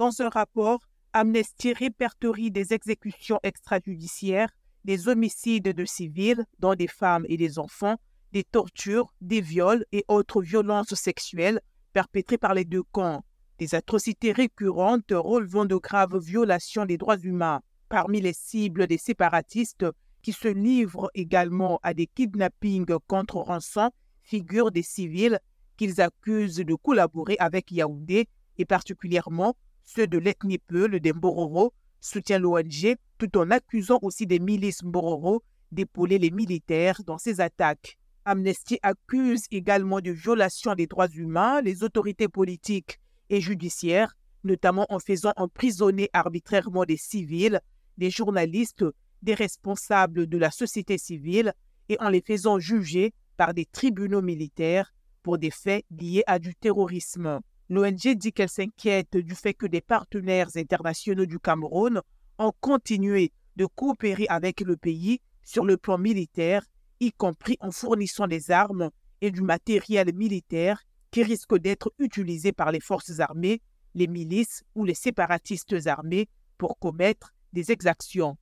Dans un rapport, Amnesty répertorie des exécutions extrajudiciaires, des homicides de civils, dont des femmes et des enfants, des tortures, des viols et autres violences sexuelles perpétrées par les deux camps, des atrocités récurrentes relevant de graves violations des droits humains. Parmi les cibles des séparatistes qui se livrent également à des kidnappings contre rançon figurent des civils qu'ils accusent de collaborer avec Yaoundé et particulièrement ceux de l'ethnie Peul des Mbororo, soutient l'ONG, tout en accusant aussi des milices Mbororo d'épauler les militaires dans ces attaques. Amnesty accuse également de violation des droits humains les autorités politiques et judiciaires, notamment en faisant emprisonner arbitrairement des civils, des journalistes, des responsables de la société civile et en les faisant juger par des tribunaux militaires pour des faits liés à du terrorisme. L'ONG dit qu'elle s'inquiète du fait que des partenaires internationaux du Cameroun ont continué de coopérer avec le pays sur le plan militaire, y compris en fournissant des armes et du matériel militaire qui risquent d'être utilisés par les forces armées, les milices ou les séparatistes armés pour commettre des exactions.